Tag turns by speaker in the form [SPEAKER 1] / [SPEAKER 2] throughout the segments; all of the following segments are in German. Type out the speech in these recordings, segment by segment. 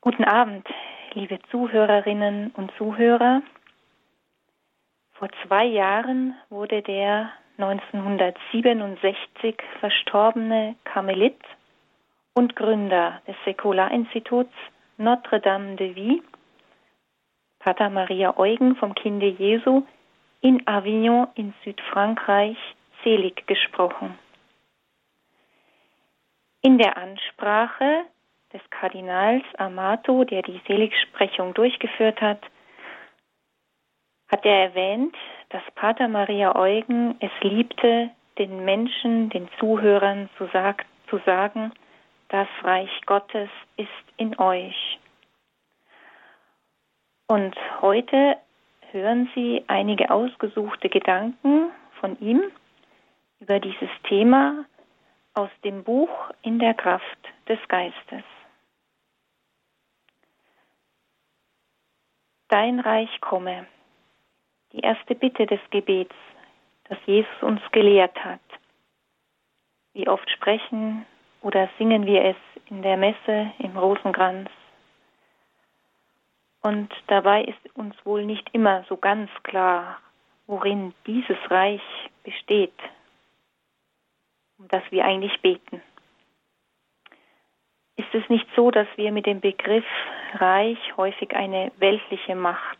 [SPEAKER 1] Guten Abend, liebe Zuhörerinnen und Zuhörer. Vor zwei Jahren wurde der 1967 verstorbene Karmelit und Gründer des Säkularinstituts Notre-Dame de Vie, Pater Maria Eugen vom Kinde Jesu, in Avignon in Südfrankreich selig gesprochen. In der Ansprache des Kardinals Amato, der die Seligsprechung durchgeführt hat, hat er erwähnt, dass Pater Maria Eugen es liebte, den Menschen, den Zuhörern zu, sag, zu sagen, das Reich Gottes ist in euch. Und heute hören Sie einige ausgesuchte Gedanken von ihm über dieses Thema aus dem Buch In der Kraft des Geistes. Dein Reich komme. Die erste Bitte des Gebets, das Jesus uns gelehrt hat. Wie oft sprechen oder singen wir es in der Messe im Rosenkranz. Und dabei ist uns wohl nicht immer so ganz klar, worin dieses Reich besteht, um das wir eigentlich beten. Ist es nicht so, dass wir mit dem Begriff Reich häufig eine weltliche Macht,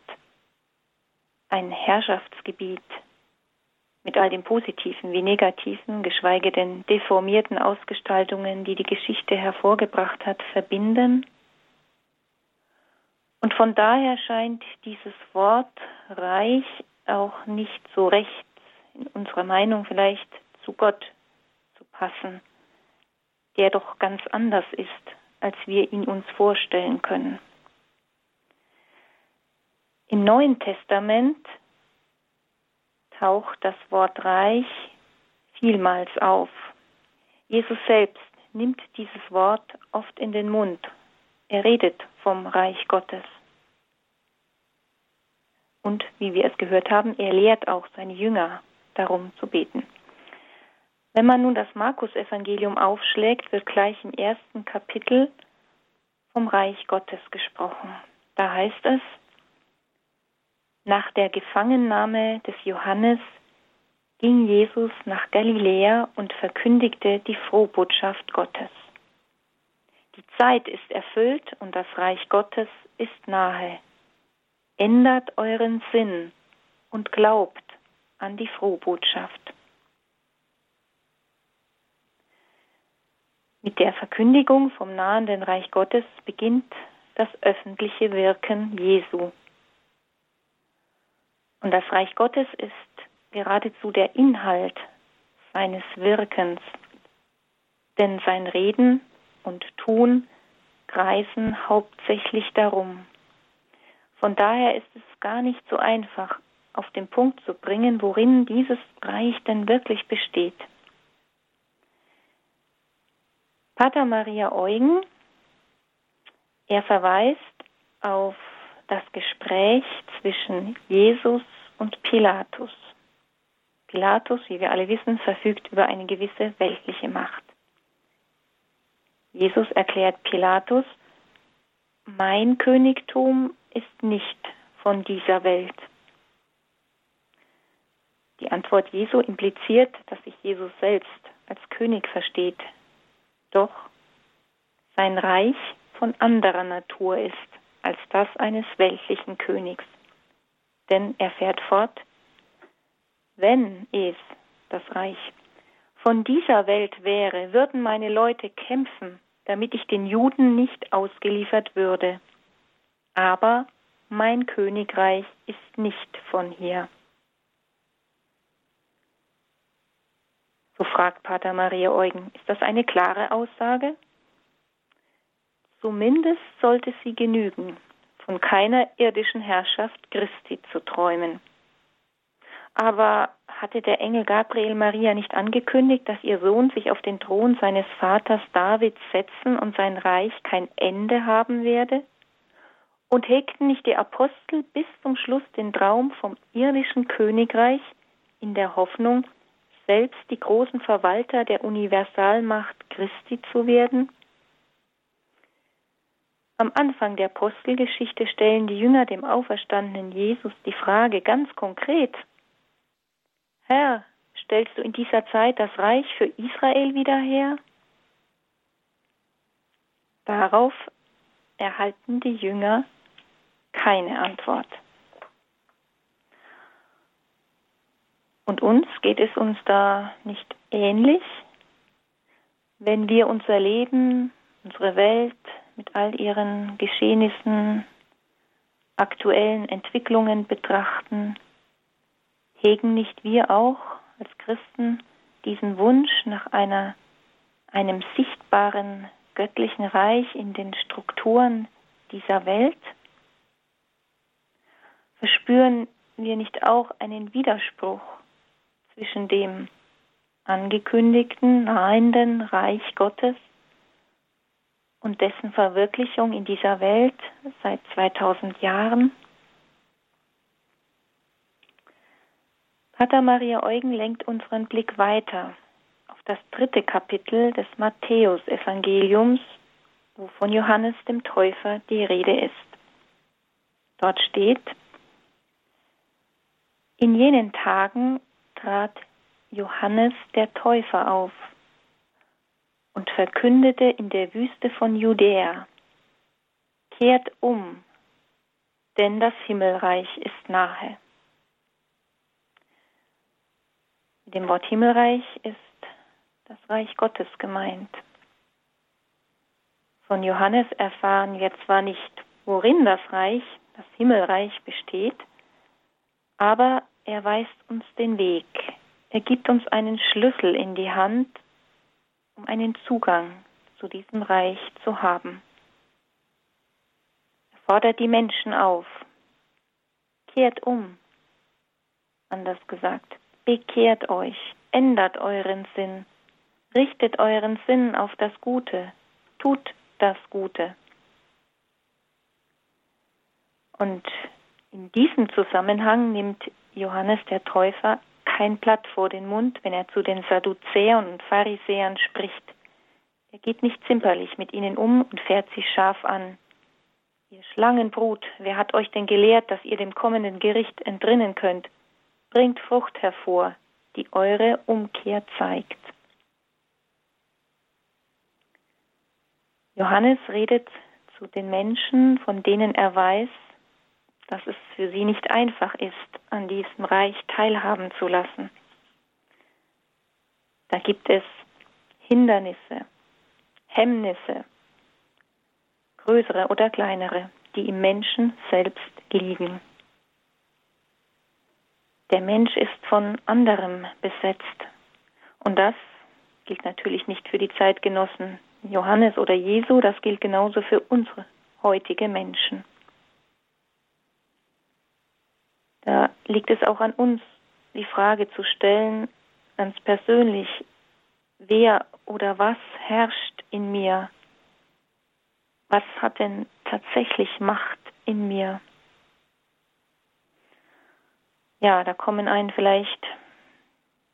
[SPEAKER 1] ein Herrschaftsgebiet mit all dem Positiven wie Negativen, geschweige denn deformierten Ausgestaltungen, die die Geschichte hervorgebracht hat, verbinden? Und von daher scheint dieses Wort Reich auch nicht so recht in unserer Meinung vielleicht zu Gott zu passen der doch ganz anders ist, als wir ihn uns vorstellen können. Im Neuen Testament taucht das Wort Reich vielmals auf. Jesus selbst nimmt dieses Wort oft in den Mund. Er redet vom Reich Gottes. Und wie wir es gehört haben, er lehrt auch seine Jünger darum zu beten. Wenn man nun das Markus-Evangelium aufschlägt, wird gleich im ersten Kapitel vom Reich Gottes gesprochen. Da heißt es, nach der Gefangennahme des Johannes ging Jesus nach Galiläa und verkündigte die Frohbotschaft Gottes. Die Zeit ist erfüllt und das Reich Gottes ist nahe. Ändert euren Sinn und glaubt an die Frohbotschaft. Mit der Verkündigung vom nahenden Reich Gottes beginnt das öffentliche Wirken Jesu. Und das Reich Gottes ist geradezu der Inhalt seines Wirkens, denn sein Reden und Tun kreisen hauptsächlich darum. Von daher ist es gar nicht so einfach, auf den Punkt zu bringen, worin dieses Reich denn wirklich besteht. Pater Maria Eugen, er verweist auf das Gespräch zwischen Jesus und Pilatus. Pilatus, wie wir alle wissen, verfügt über eine gewisse weltliche Macht. Jesus erklärt Pilatus, mein Königtum ist nicht von dieser Welt. Die Antwort Jesu impliziert, dass sich Jesus selbst als König versteht, doch sein Reich von anderer Natur ist als das eines weltlichen Königs. Denn er fährt fort, wenn es, das Reich, von dieser Welt wäre, würden meine Leute kämpfen, damit ich den Juden nicht ausgeliefert würde. Aber mein Königreich ist nicht von hier. Fragt Pater Maria Eugen. Ist das eine klare Aussage? Zumindest sollte sie genügen, von keiner irdischen Herrschaft Christi zu träumen. Aber hatte der Engel Gabriel Maria nicht angekündigt, dass ihr Sohn sich auf den Thron seines Vaters David setzen und sein Reich kein Ende haben werde? Und hegten nicht die Apostel bis zum Schluss den Traum vom irdischen Königreich in der Hoffnung, selbst die großen Verwalter der Universalmacht Christi zu werden? Am Anfang der Apostelgeschichte stellen die Jünger dem auferstandenen Jesus die Frage ganz konkret, Herr, stellst du in dieser Zeit das Reich für Israel wieder her? Darauf erhalten die Jünger keine Antwort. Und uns geht es uns da nicht ähnlich, wenn wir unser Leben, unsere Welt mit all ihren Geschehnissen, aktuellen Entwicklungen betrachten, hegen nicht wir auch als Christen diesen Wunsch nach einer, einem sichtbaren göttlichen Reich in den Strukturen dieser Welt? Verspüren wir nicht auch einen Widerspruch zwischen dem angekündigten, nahenden Reich Gottes und dessen Verwirklichung in dieser Welt seit 2000 Jahren? Pater Maria Eugen lenkt unseren Blick weiter auf das dritte Kapitel des Matthäusevangeliums, wo von Johannes dem Täufer die Rede ist. Dort steht, in jenen Tagen trat Johannes der Täufer auf und verkündete in der Wüste von Judäa, kehrt um, denn das Himmelreich ist nahe. Mit dem Wort Himmelreich ist das Reich Gottes gemeint. Von Johannes erfahren wir zwar nicht, worin das Reich, das Himmelreich besteht, aber er weist uns den Weg. Er gibt uns einen Schlüssel in die Hand, um einen Zugang zu diesem Reich zu haben. Er fordert die Menschen auf. Kehrt um, anders gesagt, Bekehrt euch, ändert euren Sinn, richtet euren Sinn auf das Gute, tut das Gute. Und in diesem Zusammenhang nimmt Johannes der Täufer kein Blatt vor den Mund, wenn er zu den Sadduzäern und Pharisäern spricht. Er geht nicht zimperlich mit ihnen um und fährt sie scharf an. Ihr Schlangenbrut, wer hat euch denn gelehrt, dass ihr dem kommenden Gericht entrinnen könnt? bringt Frucht hervor, die eure Umkehr zeigt. Johannes redet zu den Menschen, von denen er weiß, dass es für sie nicht einfach ist, an diesem Reich teilhaben zu lassen. Da gibt es Hindernisse, Hemmnisse, größere oder kleinere, die im Menschen selbst liegen. Der Mensch ist von anderem besetzt. Und das gilt natürlich nicht für die Zeitgenossen Johannes oder Jesu, das gilt genauso für unsere heutige Menschen. Da liegt es auch an uns, die Frage zu stellen, ganz persönlich, wer oder was herrscht in mir? Was hat denn tatsächlich Macht in mir? ja, da kommen einen vielleicht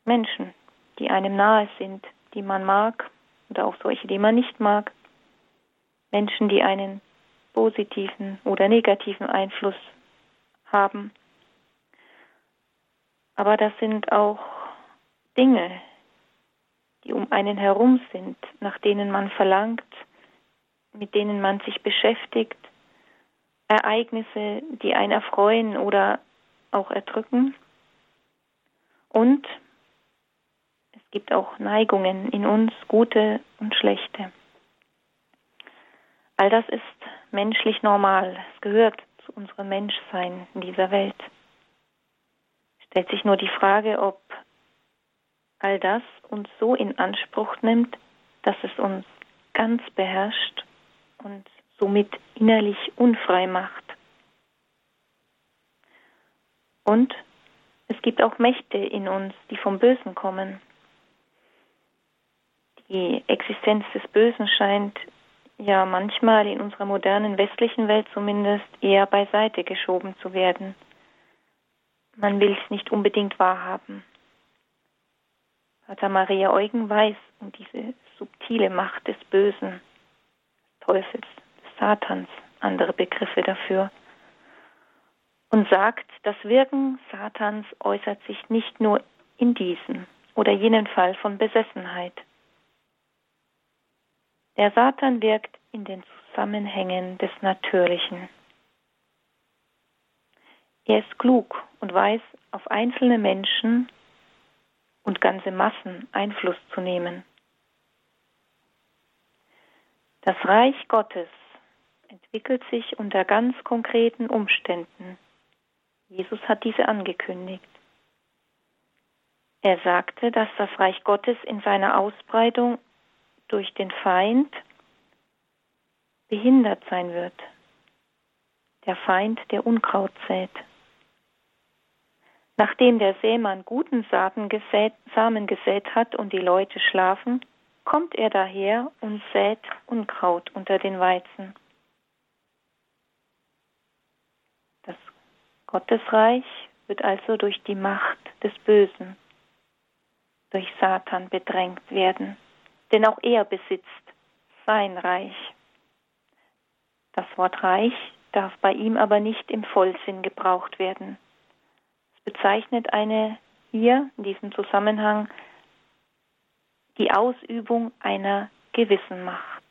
[SPEAKER 1] Menschen, die einem nahe sind, die man mag oder auch solche, die man nicht mag. Menschen, die einen positiven oder negativen Einfluss haben. Aber das sind auch Dinge, die um einen herum sind, nach denen man verlangt, mit denen man sich beschäftigt, Ereignisse, die einen erfreuen oder auch erdrücken. Und es gibt auch Neigungen in uns, gute und schlechte. All das ist menschlich normal. Es gehört zu unserem Menschsein in dieser Welt. Stellt sich nur die Frage, ob all das uns so in Anspruch nimmt, dass es uns ganz beherrscht und somit innerlich unfrei macht. Und es gibt auch Mächte in uns, die vom Bösen kommen. Die Existenz des Bösen scheint ja manchmal in unserer modernen westlichen Welt zumindest eher beiseite geschoben zu werden. Man will es nicht unbedingt wahrhaben. Pater Maria Eugen weiß um diese subtile Macht des Bösen, des Teufels, des Satans, andere Begriffe dafür, und sagt, das Wirken Satans äußert sich nicht nur in diesem oder jenen Fall von Besessenheit. Der Satan wirkt in den Zusammenhängen des Natürlichen. Er ist klug und weiß, auf einzelne Menschen und ganze Massen Einfluss zu nehmen. Das Reich Gottes entwickelt sich unter ganz konkreten Umständen. Jesus hat diese angekündigt. Er sagte, dass das Reich Gottes in seiner Ausbreitung durch den Feind behindert sein wird. Der Feind, der Unkraut sät. Nachdem der Sämann guten gesät, Samen gesät hat und die Leute schlafen, kommt er daher und sät Unkraut unter den Weizen. Das Gottesreich wird also durch die Macht des Bösen, durch Satan bedrängt werden, denn auch er besitzt sein Reich. Das Wort Reich darf bei ihm aber nicht im Vollsinn gebraucht werden bezeichnet eine hier in diesem Zusammenhang die Ausübung einer gewissen Macht.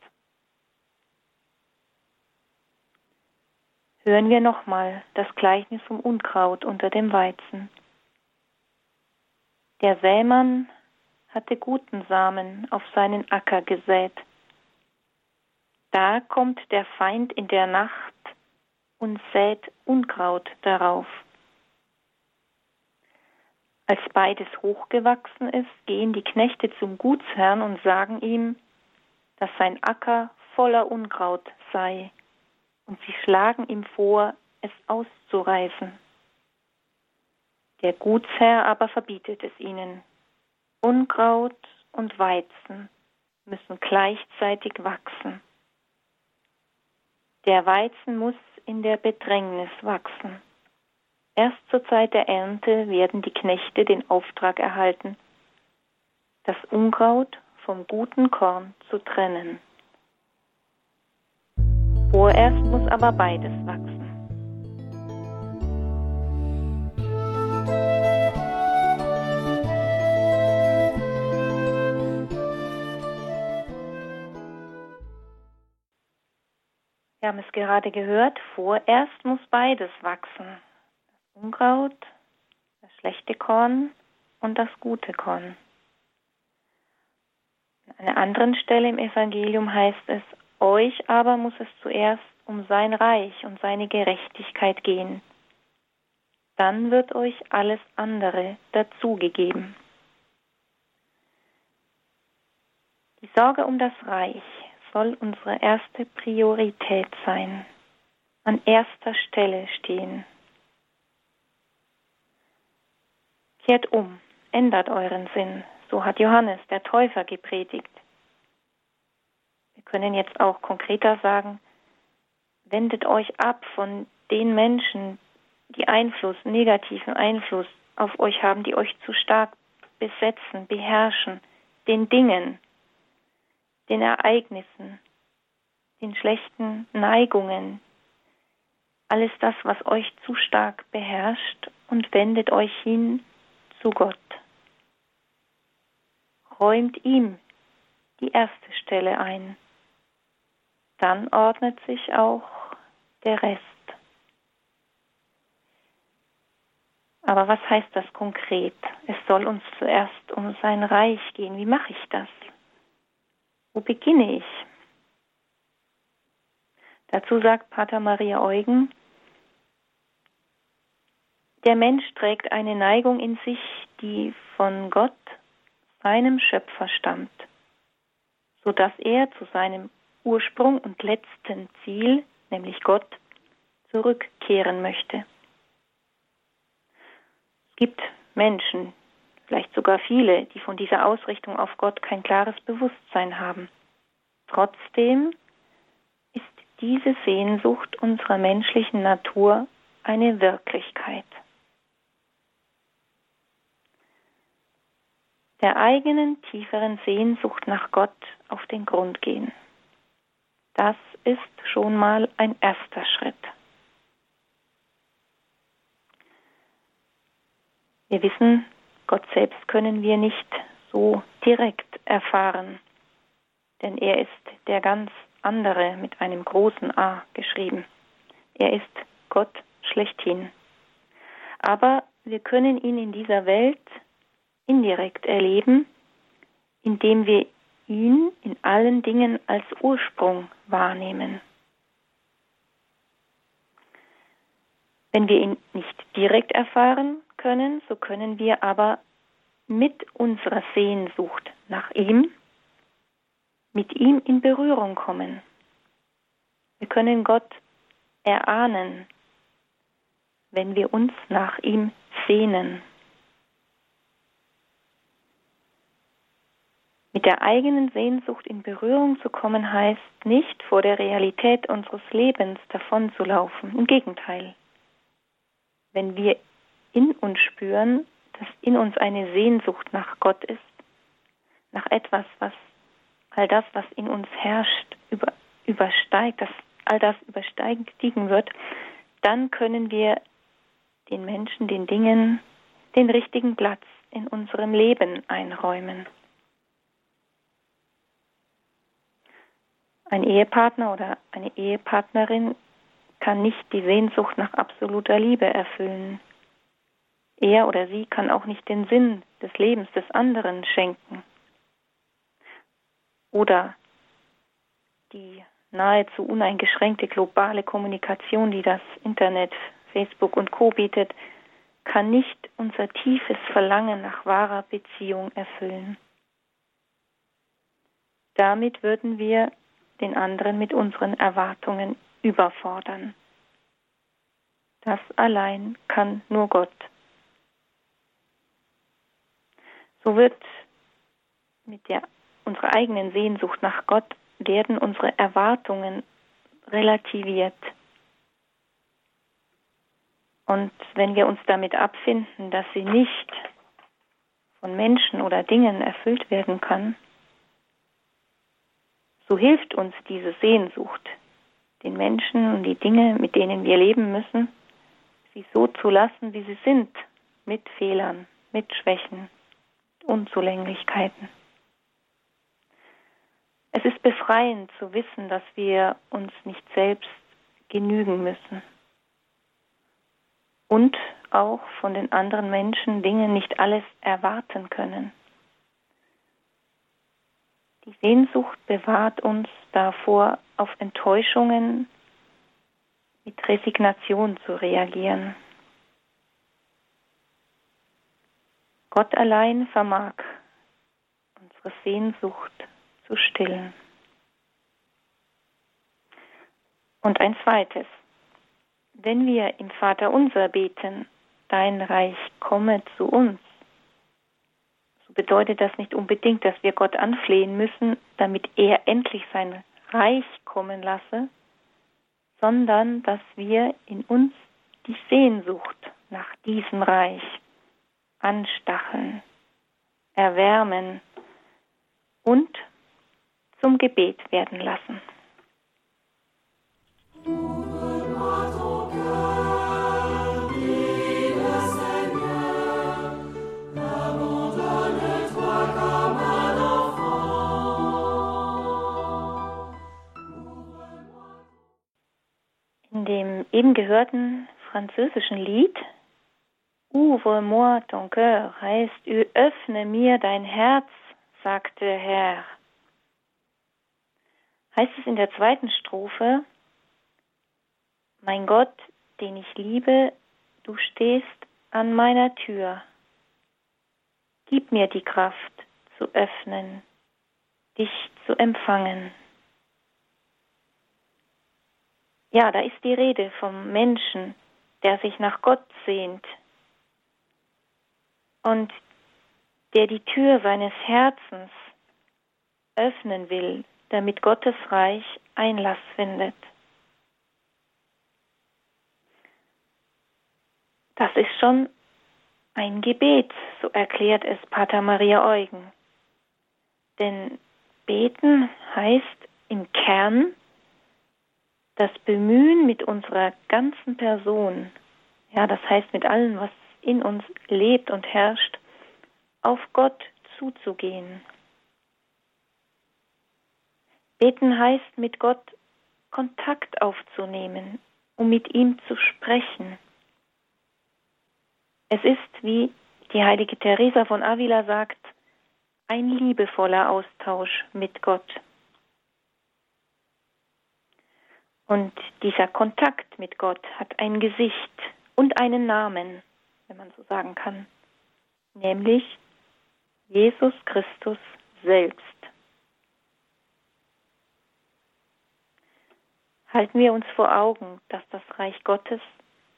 [SPEAKER 1] Hören wir nochmal das Gleichnis vom Unkraut unter dem Weizen. Der Sämann hatte guten Samen auf seinen Acker gesät. Da kommt der Feind in der Nacht und sät Unkraut darauf. Als beides hochgewachsen ist, gehen die Knechte zum Gutsherrn und sagen ihm, dass sein Acker voller Unkraut sei, und sie schlagen ihm vor, es auszureißen. Der Gutsherr aber verbietet es ihnen. Unkraut und Weizen müssen gleichzeitig wachsen. Der Weizen muss in der Bedrängnis wachsen. Erst zur Zeit der Ernte werden die Knechte den Auftrag erhalten, das Unkraut vom guten Korn zu trennen. Vorerst muss aber beides wachsen. Wir haben es gerade gehört, vorerst muss beides wachsen. Unkraut, das schlechte Korn und das gute Korn. An einer anderen Stelle im Evangelium heißt es, euch aber muss es zuerst um sein Reich und seine Gerechtigkeit gehen. Dann wird euch alles andere dazugegeben. Die Sorge um das Reich soll unsere erste Priorität sein, an erster Stelle stehen. Kehrt um, ändert euren Sinn, so hat Johannes der Täufer gepredigt. Wir können jetzt auch konkreter sagen, wendet euch ab von den Menschen, die Einfluss, negativen Einfluss auf euch haben, die euch zu stark besetzen, beherrschen, den Dingen, den Ereignissen, den schlechten Neigungen, alles das, was euch zu stark beherrscht und wendet euch hin zu Gott. Räumt ihm die erste Stelle ein. Dann ordnet sich auch der Rest. Aber was heißt das konkret? Es soll uns zuerst um sein Reich gehen. Wie mache ich das? Wo beginne ich? Dazu sagt Pater Maria Eugen, der Mensch trägt eine Neigung in sich, die von Gott, seinem Schöpfer, stammt, so dass er zu seinem Ursprung und letzten Ziel, nämlich Gott, zurückkehren möchte. Es gibt Menschen, vielleicht sogar viele, die von dieser Ausrichtung auf Gott kein klares Bewusstsein haben. Trotzdem ist diese Sehnsucht unserer menschlichen Natur eine Wirklichkeit. Der eigenen tieferen Sehnsucht nach Gott auf den Grund gehen. Das ist schon mal ein erster Schritt. Wir wissen, Gott selbst können wir nicht so direkt erfahren, denn er ist der ganz andere mit einem großen A geschrieben. Er ist Gott schlechthin. Aber wir können ihn in dieser Welt indirekt erleben, indem wir ihn in allen Dingen als Ursprung wahrnehmen. Wenn wir ihn nicht direkt erfahren können, so können wir aber mit unserer Sehnsucht nach ihm, mit ihm in Berührung kommen. Wir können Gott erahnen, wenn wir uns nach ihm sehnen. Mit der eigenen Sehnsucht in Berührung zu kommen heißt nicht, vor der Realität unseres Lebens davonzulaufen. Im Gegenteil. Wenn wir in uns spüren, dass in uns eine Sehnsucht nach Gott ist, nach etwas, was all das, was in uns herrscht, über, übersteigt, dass all das übersteigen wird, dann können wir den Menschen, den Dingen den richtigen Platz in unserem Leben einräumen. Ein Ehepartner oder eine Ehepartnerin kann nicht die Sehnsucht nach absoluter Liebe erfüllen. Er oder sie kann auch nicht den Sinn des Lebens des anderen schenken. Oder die nahezu uneingeschränkte globale Kommunikation, die das Internet, Facebook und Co bietet, kann nicht unser tiefes Verlangen nach wahrer Beziehung erfüllen. Damit würden wir den anderen mit unseren Erwartungen überfordern. Das allein kann nur Gott. So wird mit der unserer eigenen Sehnsucht nach Gott werden unsere Erwartungen relativiert. Und wenn wir uns damit abfinden, dass sie nicht von Menschen oder Dingen erfüllt werden kann, so hilft uns diese Sehnsucht, den Menschen und die Dinge, mit denen wir leben müssen, sie so zu lassen, wie sie sind, mit Fehlern, mit Schwächen, Unzulänglichkeiten. Es ist befreiend zu wissen, dass wir uns nicht selbst genügen müssen und auch von den anderen Menschen Dinge nicht alles erwarten können. Die Sehnsucht bewahrt uns davor, auf Enttäuschungen mit Resignation zu reagieren. Gott allein vermag unsere Sehnsucht zu stillen. Und ein zweites, wenn wir im Vater unser beten, dein Reich komme zu uns, bedeutet das nicht unbedingt, dass wir Gott anflehen müssen, damit er endlich sein Reich kommen lasse, sondern dass wir in uns die Sehnsucht nach diesem Reich anstacheln, erwärmen und zum Gebet werden lassen. Eben gehörten französischen Lied Ouvre-moi ton cœur heißt öffne mir dein Herz, sagte Herr. Heißt es in der zweiten Strophe, mein Gott, den ich liebe, du stehst an meiner Tür. Gib mir die Kraft zu öffnen, dich zu empfangen. Ja, da ist die Rede vom Menschen, der sich nach Gott sehnt und der die Tür seines Herzens öffnen will, damit Gottes Reich Einlass findet. Das ist schon ein Gebet, so erklärt es Pater Maria Eugen. Denn beten heißt im Kern das Bemühen mit unserer ganzen Person, ja, das heißt mit allem, was in uns lebt und herrscht, auf Gott zuzugehen. Beten heißt mit Gott Kontakt aufzunehmen, um mit ihm zu sprechen. Es ist, wie die heilige Teresa von Avila sagt, ein liebevoller Austausch mit Gott. Und dieser Kontakt mit Gott hat ein Gesicht und einen Namen, wenn man so sagen kann, nämlich Jesus Christus selbst. Halten wir uns vor Augen, dass das Reich Gottes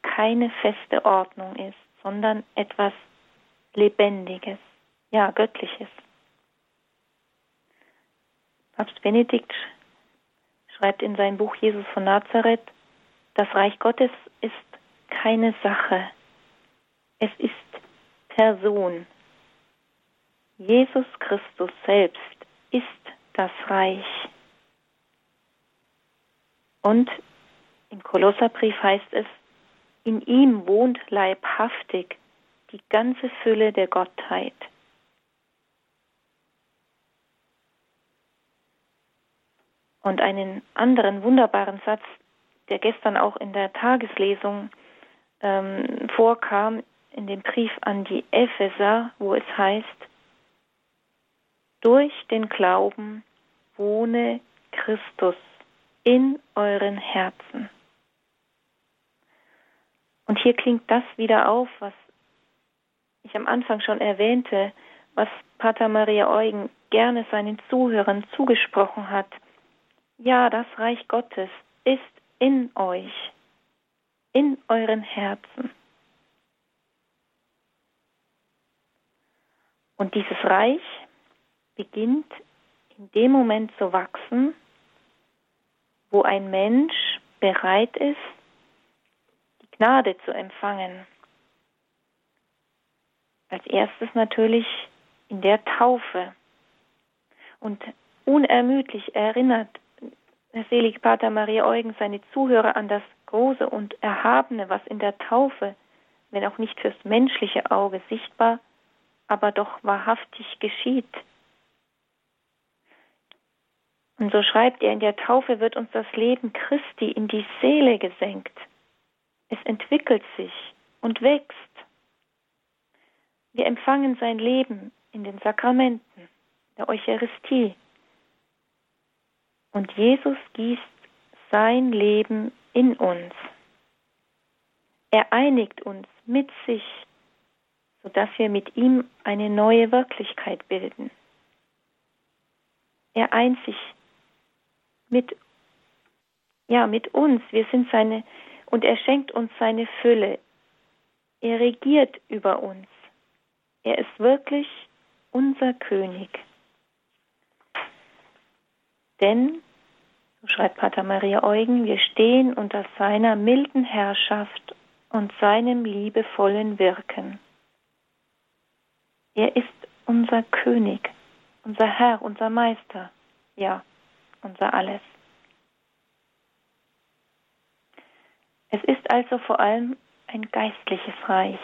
[SPEAKER 1] keine feste Ordnung ist, sondern etwas Lebendiges, ja, Göttliches. Papst Benedikt schreibt in sein Buch Jesus von Nazareth, das Reich Gottes ist keine Sache, es ist Person. Jesus Christus selbst ist das Reich. Und im Kolosserbrief heißt es, in ihm wohnt leibhaftig die ganze Fülle der Gottheit. Und einen anderen wunderbaren Satz, der gestern auch in der Tageslesung ähm, vorkam, in dem Brief an die Epheser, wo es heißt, durch den Glauben wohne Christus in euren Herzen. Und hier klingt das wieder auf, was ich am Anfang schon erwähnte, was Pater Maria Eugen gerne seinen Zuhörern zugesprochen hat – ja, das Reich Gottes ist in euch, in euren Herzen. Und dieses Reich beginnt in dem Moment zu wachsen, wo ein Mensch bereit ist, die Gnade zu empfangen. Als erstes natürlich in der Taufe und unermüdlich erinnert der selige Pater Maria Eugen seine Zuhörer an das Große und Erhabene, was in der Taufe, wenn auch nicht fürs menschliche Auge sichtbar, aber doch wahrhaftig geschieht. Und so schreibt er, in der Taufe wird uns das Leben Christi in die Seele gesenkt. Es entwickelt sich und wächst. Wir empfangen sein Leben in den Sakramenten, der Eucharistie, und Jesus gießt sein Leben in uns. Er einigt uns mit sich, sodass wir mit ihm eine neue Wirklichkeit bilden. Er eint sich mit, ja, mit uns. Wir sind seine, und er schenkt uns seine Fülle. Er regiert über uns. Er ist wirklich unser König. Denn schreibt Pater Maria Eugen, wir stehen unter seiner milden Herrschaft und seinem liebevollen Wirken. Er ist unser König, unser Herr, unser Meister, ja, unser Alles. Es ist also vor allem ein geistliches Reich,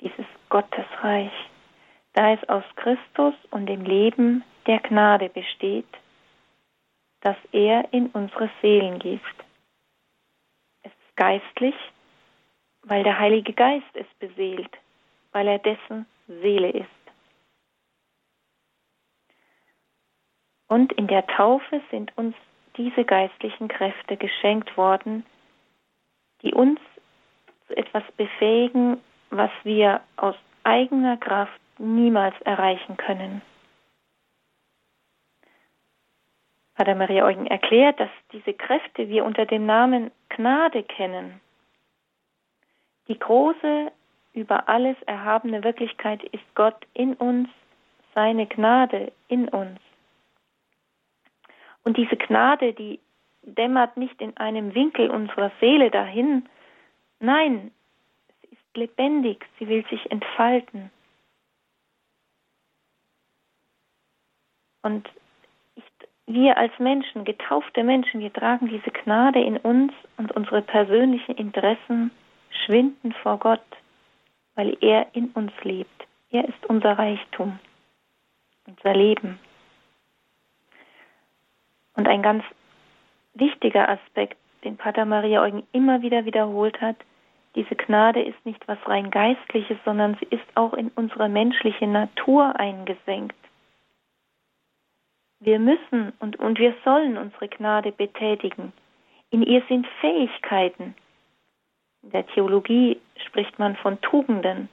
[SPEAKER 1] dieses Gottesreich, da es aus Christus und dem Leben der Gnade besteht das er in unsere Seelen gießt. Es ist geistlich, weil der Heilige Geist es beseelt, weil er dessen Seele ist. Und in der Taufe sind uns diese geistlichen Kräfte geschenkt worden, die uns zu etwas befähigen, was wir aus eigener Kraft niemals erreichen können. Pater Maria Eugen erklärt, dass diese Kräfte wir unter dem Namen Gnade kennen. Die große, über alles erhabene Wirklichkeit ist Gott in uns, seine Gnade in uns. Und diese Gnade, die dämmert nicht in einem Winkel unserer Seele dahin. Nein, sie ist lebendig, sie will sich entfalten. Und wir als Menschen, getaufte Menschen, wir tragen diese Gnade in uns und unsere persönlichen Interessen schwinden vor Gott, weil er in uns lebt. Er ist unser Reichtum, unser Leben. Und ein ganz wichtiger Aspekt, den Pater Maria Eugen immer wieder wiederholt hat, diese Gnade ist nicht was rein geistliches, sondern sie ist auch in unsere menschliche Natur eingesenkt. Wir müssen und, und wir sollen unsere Gnade betätigen. In ihr sind Fähigkeiten. In der Theologie spricht man von Tugenden,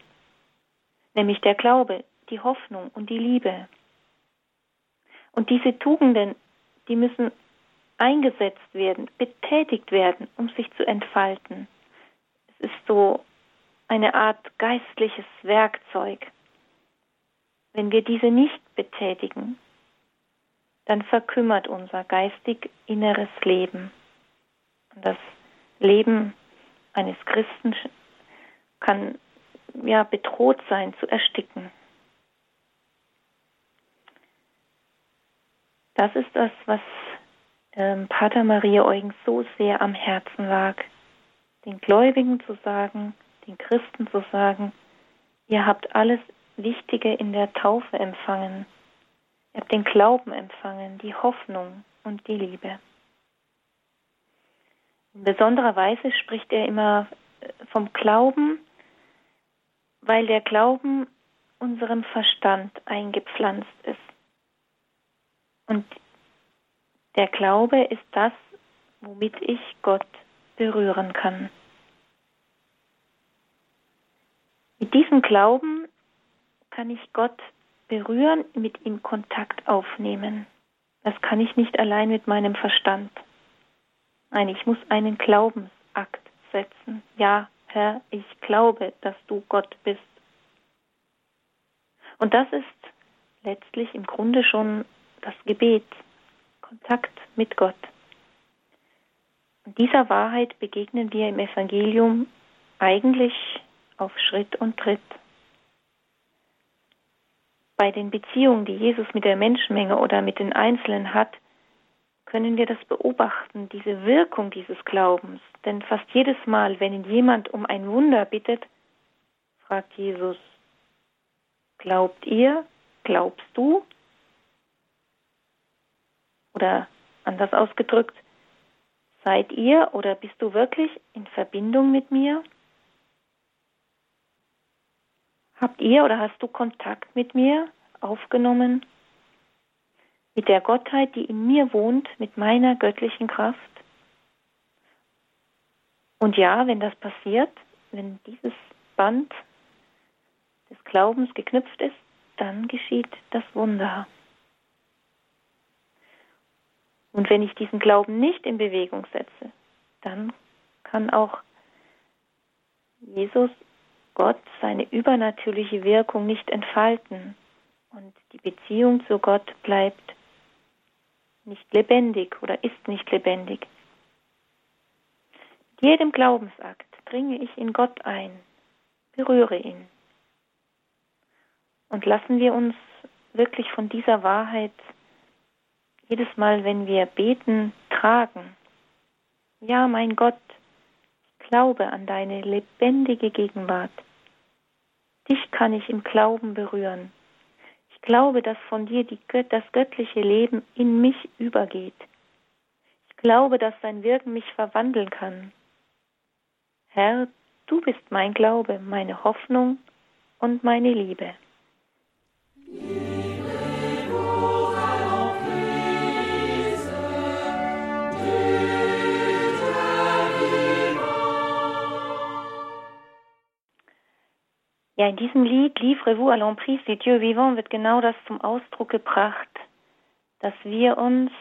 [SPEAKER 1] nämlich der Glaube, die Hoffnung und die Liebe. Und diese Tugenden, die müssen eingesetzt werden, betätigt werden, um sich zu entfalten. Es ist so eine Art geistliches Werkzeug. Wenn wir diese nicht betätigen, dann verkümmert unser geistig inneres Leben. Und das Leben eines Christen kann ja bedroht sein zu ersticken. Das ist das, was ähm, Pater Maria Eugen so sehr am Herzen lag, den Gläubigen zu sagen, den Christen zu sagen, ihr habt alles Wichtige in der Taufe empfangen. Ihr habt den Glauben empfangen, die Hoffnung und die Liebe. In besonderer Weise spricht er immer äh, vom Glauben, weil der Glauben unserem Verstand eingepflanzt ist. Und der Glaube ist das, womit ich Gott berühren kann. Mit diesem Glauben kann ich Gott berühren, mit ihm Kontakt aufnehmen. Das kann ich nicht allein mit meinem Verstand. Nein, ich muss einen Glaubensakt setzen. Ja, Herr, ich glaube, dass du Gott bist. Und das ist letztlich im Grunde schon das Gebet, Kontakt mit Gott. Und dieser Wahrheit begegnen wir im Evangelium eigentlich auf Schritt und Tritt. Bei den Beziehungen, die Jesus mit der Menschenmenge oder mit den Einzelnen hat, können wir das beobachten, diese Wirkung dieses Glaubens. Denn fast jedes Mal, wenn ihn jemand um ein Wunder bittet, fragt Jesus, glaubt ihr, glaubst du? Oder anders ausgedrückt, seid ihr oder bist du wirklich in Verbindung mit mir? Habt ihr oder hast du Kontakt mit mir aufgenommen? Mit der Gottheit, die in mir wohnt, mit meiner göttlichen Kraft? Und ja, wenn das passiert, wenn dieses Band des Glaubens geknüpft ist, dann geschieht das Wunder. Und wenn ich diesen Glauben nicht in Bewegung setze, dann kann auch Jesus, Gott, seine übernatürliche Wirkung nicht entfalten. Und die Beziehung zu Gott bleibt nicht lebendig oder ist nicht lebendig. Mit jedem Glaubensakt dringe ich in Gott ein, berühre ihn. Und lassen wir uns wirklich von dieser Wahrheit jedes Mal, wenn wir beten, tragen. Ja, mein Gott, glaube an deine lebendige Gegenwart. Dich kann ich im Glauben berühren. Ich glaube, dass von dir die, das göttliche Leben in mich übergeht. Ich glaube, dass dein Wirken mich verwandeln kann. Herr, du bist mein Glaube, meine Hoffnung und meine Liebe. Ja, in diesem Lied Livrez-vous à l'emprise des dieux vivants wird genau das zum Ausdruck gebracht, dass wir uns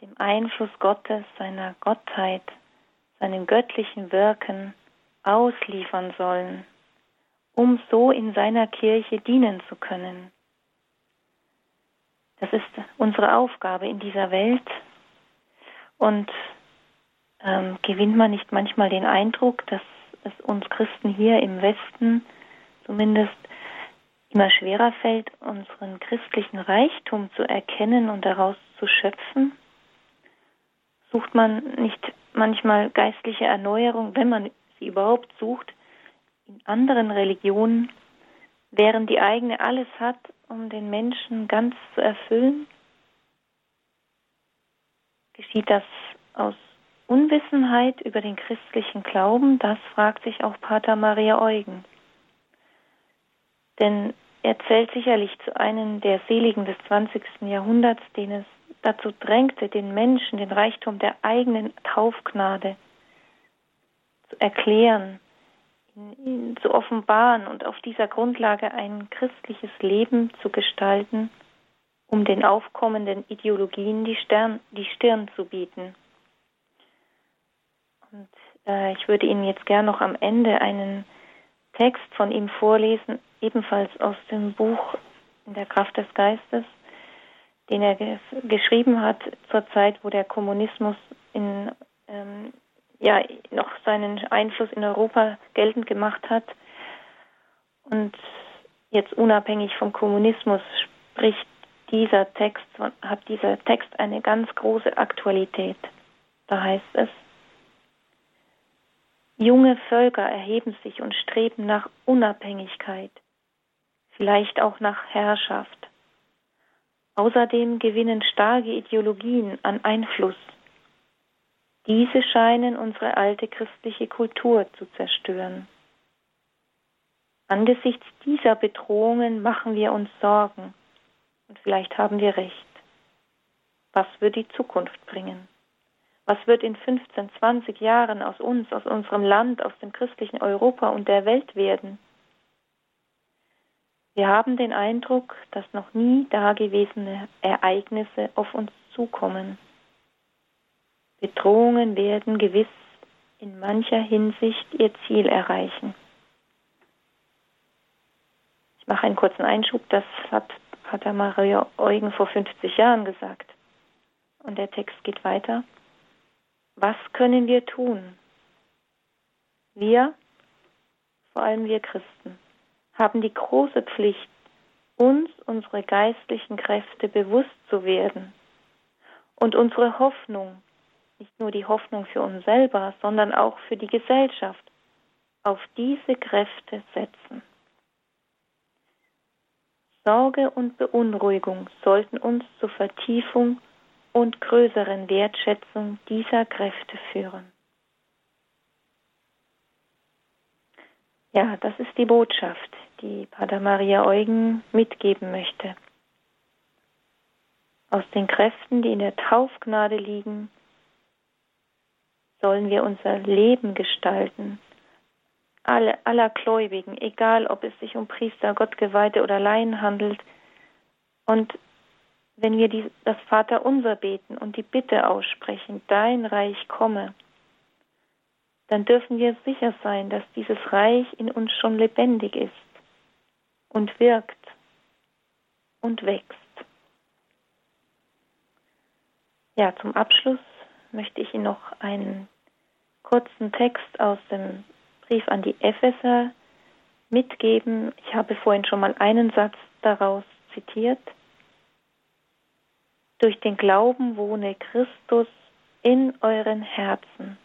[SPEAKER 1] dem Einfluss Gottes, seiner Gottheit, seinem göttlichen Wirken ausliefern sollen, um so in seiner Kirche dienen zu können. Das ist unsere Aufgabe in dieser Welt. Und ähm, gewinnt man nicht manchmal den Eindruck, dass es uns Christen hier im Westen zumindest immer schwerer fällt, unseren christlichen Reichtum zu erkennen und daraus zu schöpfen? Sucht man nicht manchmal geistliche Erneuerung, wenn man sie überhaupt sucht, in anderen Religionen, während die eigene alles hat, um den Menschen ganz zu erfüllen? Geschieht das aus Unwissenheit über den christlichen Glauben? Das fragt sich auch Pater Maria Eugen. Denn er zählt sicherlich zu einem der Seligen des 20. Jahrhunderts, den es dazu drängte, den Menschen den Reichtum der eigenen Taufgnade zu erklären, ihn zu offenbaren und auf dieser Grundlage ein christliches Leben zu gestalten, um den aufkommenden Ideologien die, Stern, die Stirn zu bieten. Und äh, ich würde Ihnen jetzt gern noch am Ende einen Text von ihm vorlesen, ebenfalls aus dem Buch In der Kraft des Geistes, den er ge geschrieben hat zur Zeit, wo der Kommunismus in, ähm, ja, noch seinen Einfluss in Europa geltend gemacht hat. Und jetzt unabhängig vom Kommunismus spricht dieser Text, hat dieser Text eine ganz große Aktualität. Da heißt es, Junge Völker erheben sich und streben nach Unabhängigkeit, vielleicht auch nach Herrschaft. Außerdem gewinnen starke Ideologien an Einfluss. Diese scheinen unsere alte christliche Kultur zu zerstören. Angesichts dieser Bedrohungen machen wir uns Sorgen und vielleicht haben wir recht. Was wird die Zukunft bringen? Was wird in 15, 20 Jahren aus uns, aus unserem Land, aus dem christlichen Europa und der Welt werden? Wir haben den Eindruck, dass noch nie dagewesene Ereignisse auf uns zukommen. Bedrohungen werden gewiss in mancher Hinsicht ihr Ziel erreichen. Ich mache einen kurzen Einschub, das hat Pater Maria Eugen vor 50 Jahren gesagt. Und der Text geht weiter. Was können wir tun? Wir, vor allem wir Christen, haben die große Pflicht, uns unsere geistlichen Kräfte bewusst zu werden und unsere Hoffnung, nicht nur die Hoffnung für uns selber, sondern auch für die Gesellschaft, auf diese Kräfte setzen. Sorge und Beunruhigung sollten uns zur Vertiefung und größeren Wertschätzung dieser Kräfte führen. Ja, das ist die Botschaft, die Pater Maria Eugen mitgeben möchte. Aus den Kräften, die in der Taufgnade liegen, sollen wir unser Leben gestalten. Alle, aller Gläubigen, egal ob es sich um Priester, Gottgeweihte oder Laien handelt. Und wenn wir die, das Vaterunser beten und die Bitte aussprechen, dein Reich komme, dann dürfen wir sicher sein, dass dieses Reich in uns schon lebendig ist und wirkt und wächst. Ja, zum Abschluss möchte ich Ihnen noch einen kurzen Text aus dem Brief an die Epheser mitgeben. Ich habe vorhin schon mal einen Satz daraus zitiert. Durch den Glauben wohne Christus in euren Herzen,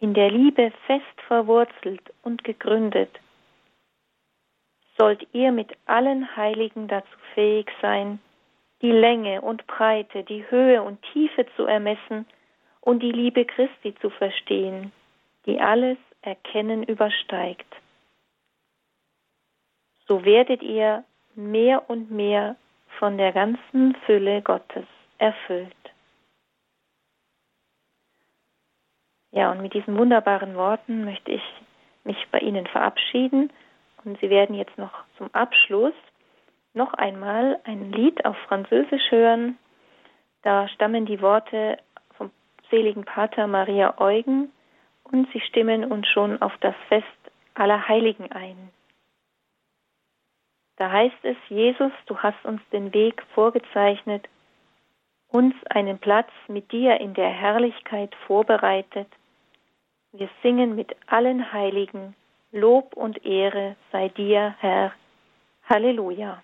[SPEAKER 1] in der Liebe fest verwurzelt und gegründet, sollt ihr mit allen Heiligen dazu fähig sein, die Länge und Breite, die Höhe und Tiefe zu ermessen und die Liebe Christi zu verstehen, die alles Erkennen übersteigt. So werdet ihr mehr und mehr von der ganzen Fülle Gottes erfüllt. Ja, und mit diesen wunderbaren Worten möchte ich mich bei Ihnen verabschieden und Sie werden jetzt noch zum Abschluss noch einmal ein Lied auf Französisch hören. Da stammen die Worte vom seligen Pater Maria Eugen und sie stimmen uns schon auf das Fest aller Heiligen ein. Da heißt es, Jesus, du hast uns den Weg vorgezeichnet, uns einen Platz mit dir in der Herrlichkeit vorbereitet. Wir singen mit allen Heiligen, Lob und Ehre sei dir, Herr. Halleluja.